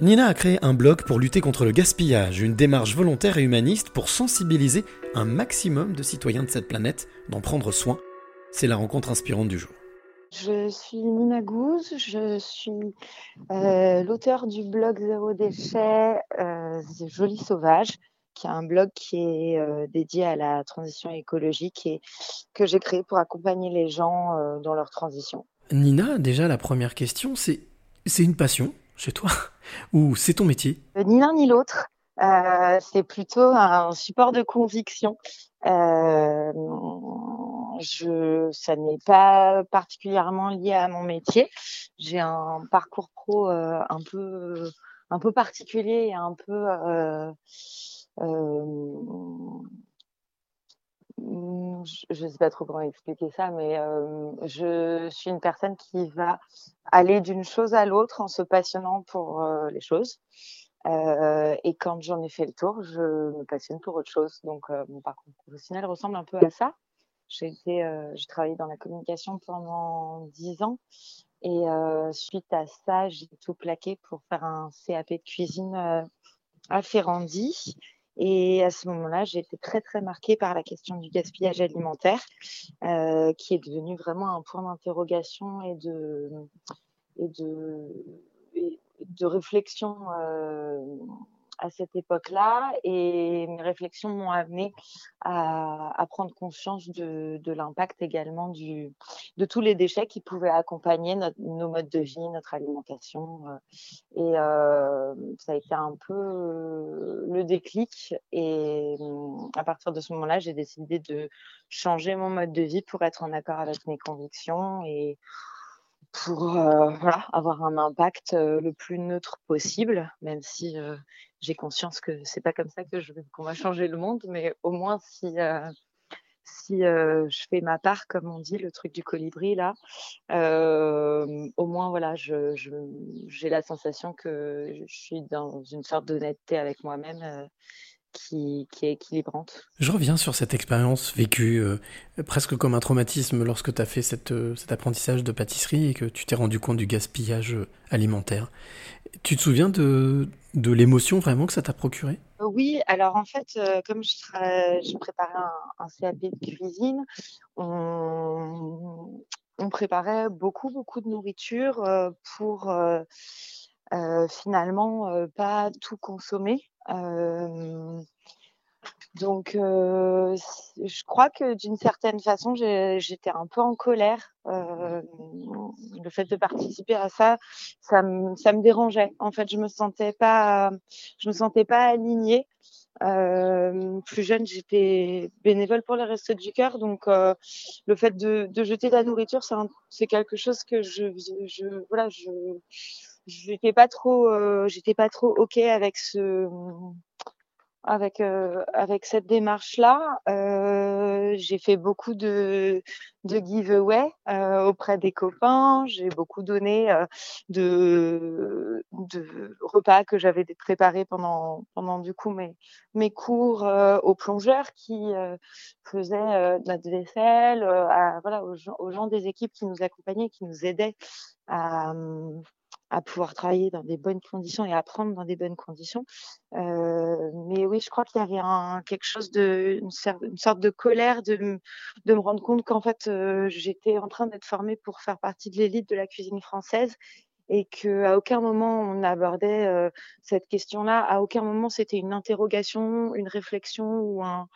Nina a créé un blog pour lutter contre le gaspillage, une démarche volontaire et humaniste pour sensibiliser un maximum de citoyens de cette planète, d'en prendre soin. C'est la rencontre inspirante du jour. Je suis Nina Gouze, je suis euh, l'auteur du blog Zéro Déchet, euh, Joli Sauvage, qui est un blog qui est euh, dédié à la transition écologique et que j'ai créé pour accompagner les gens euh, dans leur transition. Nina, déjà la première question, c'est c'est une passion? Chez toi ou c'est ton métier? Euh, Ni l'un ni l'autre. Euh, c'est plutôt un support de conviction. Euh, ça n'est pas particulièrement lié à mon métier. J'ai un parcours pro un peu, un peu particulier et un peu, je ne sais pas trop comment expliquer ça, mais euh, je suis une personne qui va aller d'une chose à l'autre en se passionnant pour euh, les choses. Euh, et quand j'en ai fait le tour, je me passionne pour autre chose. Donc, euh, mon parcours professionnel ressemble un peu à ça. J'ai euh, travaillé dans la communication pendant dix ans. Et euh, suite à ça, j'ai tout plaqué pour faire un CAP de cuisine à Ferrandi. Et à ce moment-là, j'ai été très très marquée par la question du gaspillage alimentaire, euh, qui est devenu vraiment un point d'interrogation et de et de et de réflexion euh, à cette époque-là. Et mes réflexions m'ont amené à, prendre conscience de, l'impact également de tous les déchets qui pouvaient accompagner nos modes de vie, notre alimentation. Euh. Et euh, ça a été un peu le déclic. Et à partir de ce moment-là, j'ai décidé de changer mon mode de vie pour être en accord avec mes convictions et pour euh, voilà, avoir un impact euh, le plus neutre possible, même si euh, j'ai conscience que c'est pas comme ça que qu'on va changer le monde, mais au moins si euh, si euh, je fais ma part, comme on dit, le truc du colibri là, euh, au moins voilà, je j'ai la sensation que je suis dans une sorte d'honnêteté avec moi-même qui, qui, est équilibrante. Je reviens sur cette expérience vécue euh, presque comme un traumatisme lorsque tu as fait cette, euh, cet apprentissage de pâtisserie et que tu t'es rendu compte du gaspillage alimentaire. Tu te souviens de, de l'émotion vraiment que ça t'a procuré Oui, alors en fait, euh, comme je, je préparais un, un, CAP de cuisine, on, on préparait beaucoup, beaucoup de nourriture pour finalement pas tout consommer euh, donc, euh, je crois que d'une certaine façon, j'étais un peu en colère. Euh, le fait de participer à ça, ça me, ça me dérangeait. En fait, je me sentais pas, je me sentais pas alignée. Euh, plus jeune, j'étais bénévole pour les Restos du Cœur, donc euh, le fait de, de, jeter de la nourriture, c'est quelque chose que je, je voilà, je j'étais pas trop euh, j'étais pas trop ok avec ce avec euh, avec cette démarche là euh, j'ai fait beaucoup de de giveaway euh, auprès des copains. J'ai beaucoup donné euh, de de repas que j'avais préparés pendant pendant du coup mes mes cours euh, aux plongeurs qui faisaient notre vaisselle voilà aux gens, aux gens des équipes qui nous accompagnaient qui nous aidaient à à pouvoir travailler dans des bonnes conditions et apprendre dans des bonnes conditions. Euh, mais oui, je crois qu'il y avait un, quelque chose de, une, une, sorte de colère de, de me rendre compte qu'en fait, euh, j'étais en train d'être formée pour faire partie de l'élite de la cuisine française et que à aucun moment on abordait euh, cette question-là, à aucun moment c'était une interrogation, une réflexion ou un,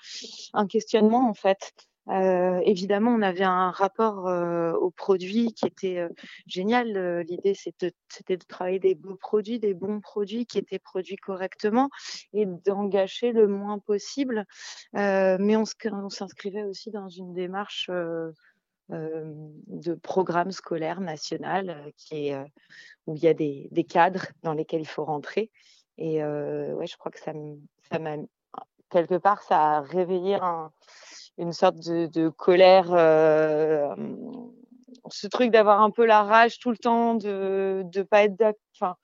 un questionnement en fait. Euh, évidemment, on avait un rapport euh, aux produits qui était euh, génial. Euh, l'idée, c'était de travailler des beaux produits, des bons produits qui étaient produits correctement et d'en gâcher le moins possible. Euh, mais on, s'inscrivait aussi dans une démarche euh, de programme scolaire national qui est, où il y a des, des, cadres dans lesquels il faut rentrer. Et ouais, je crois que ça m'a quelque part, ça a réveillé un une sorte de, de colère, euh, ce truc d'avoir un peu la rage tout le temps, de ne pas être d'accord. Enfin,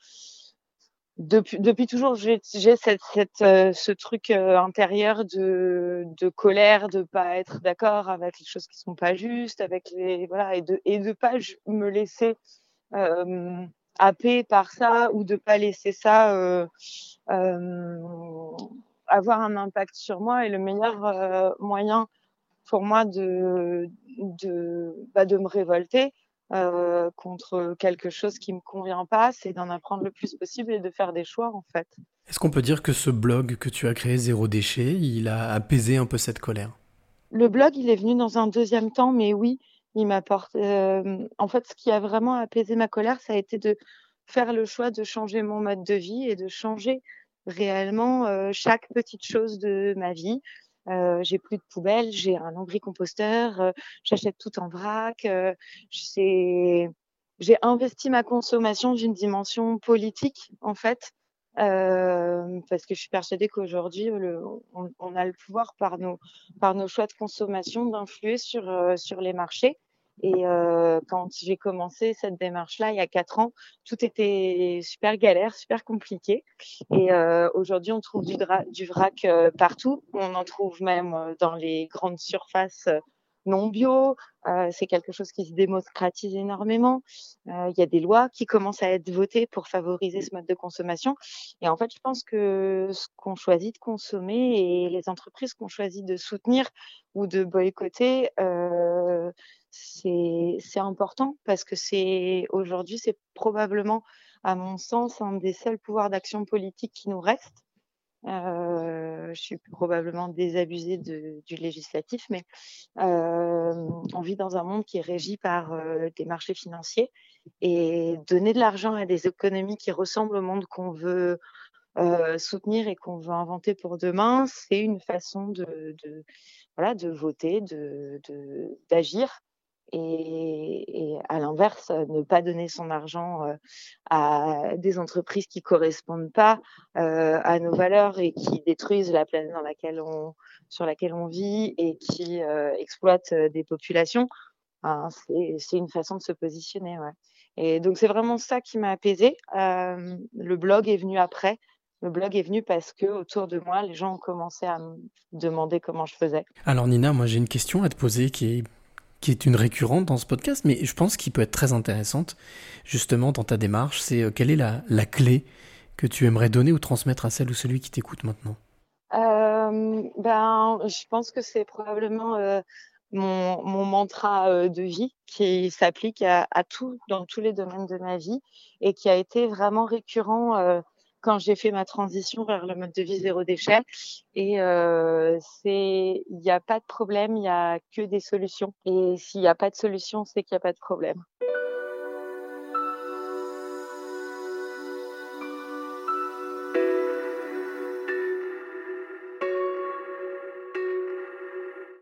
depuis, depuis toujours, j'ai cette, cette, euh, ce truc euh, intérieur de, de colère, de pas être d'accord avec les choses qui sont pas justes, avec les voilà, et de et de pas me laisser euh, happé par ça ou de pas laisser ça avoir un impact sur moi. Et le meilleur moyen pour moi de de bah, de me révolter euh, contre quelque chose qui me convient pas, c'est d'en apprendre le plus possible et de faire des choix en fait. Est-ce qu'on peut dire que ce blog que tu as créé Zéro déchet, il a apaisé un peu cette colère? Le blog, il est venu dans un deuxième temps, mais oui, il m'apporte. Euh, en fait, ce qui a vraiment apaisé ma colère, ça a été de faire le choix de changer mon mode de vie et de changer réellement euh, chaque petite chose de ma vie. Euh, j'ai plus de poubelle, j'ai un lombricomposteur, euh, j'achète tout en vrac. Euh, j'ai investi ma consommation d'une dimension politique en fait, euh, parce que je suis persuadée qu'aujourd'hui on, a le pouvoir par nos par nos choix de consommation d'influer sur sur les marchés. Et euh, quand j'ai commencé cette démarche-là, il y a quatre ans, tout était super galère, super compliqué. Et euh, aujourd'hui, on trouve du, du vrac euh, partout. On en trouve même euh, dans les grandes surfaces euh, non bio. Euh, c'est quelque chose qui se démocratise énormément. Il y a des lois qui commencent à être votées pour favoriser ce mode de consommation. Et en fait, je pense que ce qu'on choisit de consommer et les entreprises qu'on choisit de soutenir ou de boycotter, euh, c'est important parce que c'est aujourd'hui, c'est probablement, à mon sens, un des seuls pouvoirs d'action politique qui nous reste. Euh, je suis probablement désabusée de, du législatif, mais euh, on vit dans un monde qui est régi par euh, des marchés financiers et donner de l'argent à des économies qui ressemblent au monde qu'on veut euh, soutenir et qu'on veut inventer pour demain, c'est une façon de, voilà, de voter, de et, à l'inverse, ne pas donner son argent euh, à des entreprises qui correspondent pas euh, à nos valeurs et qui détruisent la planète sur laquelle on vit et qui euh, exploitent des populations. Hein, c'est une façon de se positionner. Et donc c'est vraiment ça qui m'a apaisée. le blog est venu après. Le blog est venu parce que autour de moi, les gens ont commencé à me demander comment je faisais. Alors Nina, moi j'ai une question à te poser qui est qui est une récurrente dans ce podcast, mais je pense qu'il peut être très intéressante justement dans ta démarche. C'est euh, quelle est la, la, clé que tu aimerais donner ou transmettre à celle ou celui qui t'écoute maintenant? Euh, Ben, je pense que c'est probablement euh, mon, mon, mantra de vie qui s'applique à, tout dans tous les domaines de ma vie et qui a été vraiment récurrent quand j'ai fait ma transition vers le mode de vie zéro déchet. Et euh, c'est, il n'y a pas de problème, il n'y a que des solutions. Et s'il n'y a pas de solution, c'est qu'il n'y a pas de problème.